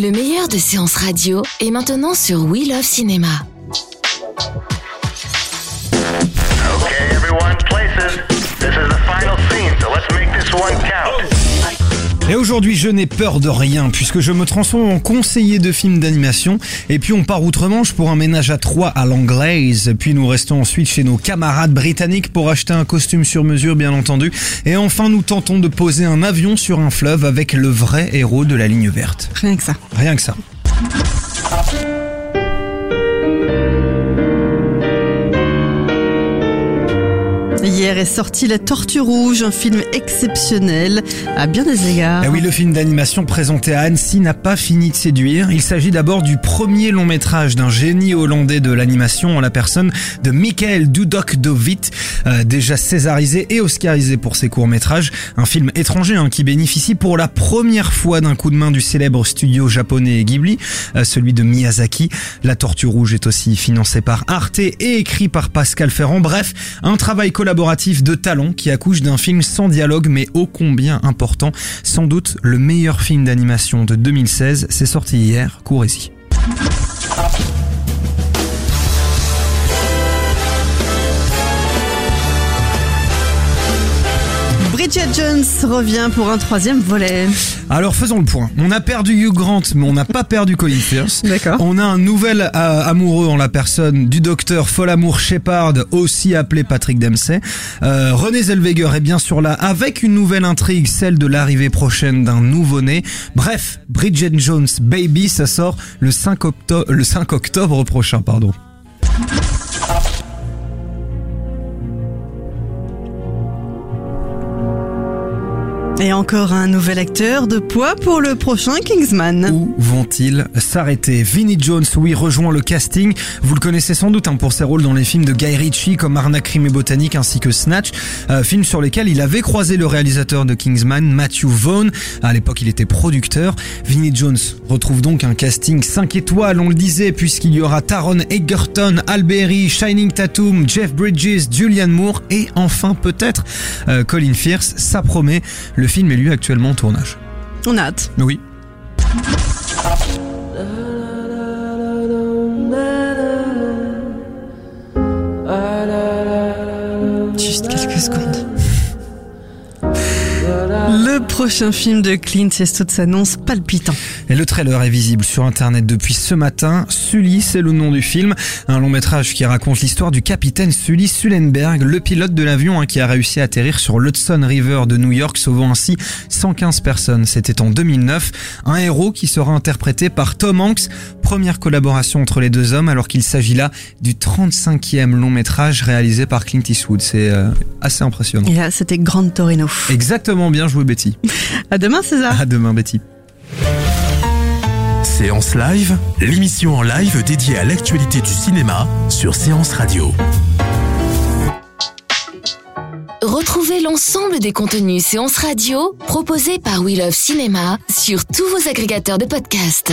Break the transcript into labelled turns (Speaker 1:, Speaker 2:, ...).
Speaker 1: Le meilleur de séances radio est maintenant sur We Love Cinéma.
Speaker 2: Okay, everyone, places. This is the final scene, so let's make this one count.
Speaker 3: Et aujourd'hui, je n'ai peur de rien puisque je me transforme en conseiller de films d'animation. Et puis on part outre-Manche pour un ménage à trois à l'anglaise. Puis nous restons ensuite chez nos camarades britanniques pour acheter un costume sur mesure, bien entendu. Et enfin, nous tentons de poser un avion sur un fleuve avec le vrai héros de la ligne verte.
Speaker 4: Rien que ça.
Speaker 3: Rien que ça.
Speaker 4: Hier est sorti La Tortue Rouge, un film exceptionnel à bien des égards.
Speaker 3: Eh oui, le film d'animation présenté à Annecy n'a pas fini de séduire. Il s'agit d'abord du premier long métrage d'un génie hollandais de l'animation en la personne de Michael Dudok Dovit, euh, déjà césarisé et oscarisé pour ses courts métrages. Un film étranger hein, qui bénéficie pour la première fois d'un coup de main du célèbre studio japonais Ghibli, euh, celui de Miyazaki. La Tortue Rouge est aussi financé par Arte et écrit par Pascal Ferrand. Bref, un travail collaboratif de talent qui accouche d'un film sans dialogue mais ô combien important. Sans doute le meilleur film d'animation de 2016. C'est sorti hier, courez-y.
Speaker 4: Jones revient pour un troisième volet.
Speaker 3: Alors faisons le point. On a perdu Hugh Grant, mais on n'a pas perdu Colin Firth.
Speaker 4: D'accord.
Speaker 3: On a un nouvel euh, amoureux en la personne du docteur Folamour Shepard, aussi appelé Patrick Dempsey. Euh, René Zellweger est bien sûr là, avec une nouvelle intrigue, celle de l'arrivée prochaine d'un nouveau-né. Bref, Bridget Jones Baby, ça sort le 5 octobre, le 5 octobre prochain, pardon.
Speaker 4: Et encore un nouvel acteur de poids pour le prochain Kingsman.
Speaker 3: Où vont-ils s'arrêter? Vinnie Jones, oui, rejoint le casting. Vous le connaissez sans doute hein, pour ses rôles dans les films de Guy Ritchie comme Arnaque, Crime et Botanique ainsi que Snatch, euh, film sur lesquels il avait croisé le réalisateur de Kingsman, Matthew Vaughn. À l'époque, il était producteur. Vinnie Jones retrouve donc un casting 5 étoiles, on le disait, puisqu'il y aura Taron Egerton, Alberi, Shining Tatum, Jeff Bridges, Julianne Moore et enfin peut-être euh, Colin Firth. Ça promet. Le film est lui actuellement en tournage.
Speaker 4: On a hâte.
Speaker 3: Oui.
Speaker 4: Juste quelques secondes. Le prochain film de Clint Eastwood s'annonce palpitant.
Speaker 3: Et le trailer est visible sur internet depuis ce matin. Sully, c'est le nom du film. Un long métrage qui raconte l'histoire du capitaine Sully Sullenberg, le pilote de l'avion hein, qui a réussi à atterrir sur l'Hudson River de New York, sauvant ainsi 115 personnes. C'était en 2009. Un héros qui sera interprété par Tom Hanks. Première collaboration entre les deux hommes alors qu'il s'agit là du 35e long métrage réalisé par Clint Eastwood. C'est euh, assez impressionnant.
Speaker 4: Et là, c'était Grand Torino.
Speaker 3: Exactement bien joué Betty.
Speaker 4: À demain, César.
Speaker 3: À demain Betty.
Speaker 5: Séance Live, l'émission en live dédiée à l'actualité du cinéma sur Séance Radio.
Speaker 1: Retrouvez l'ensemble des contenus séances radio proposés par We Love Cinéma sur tous vos agrégateurs de podcasts.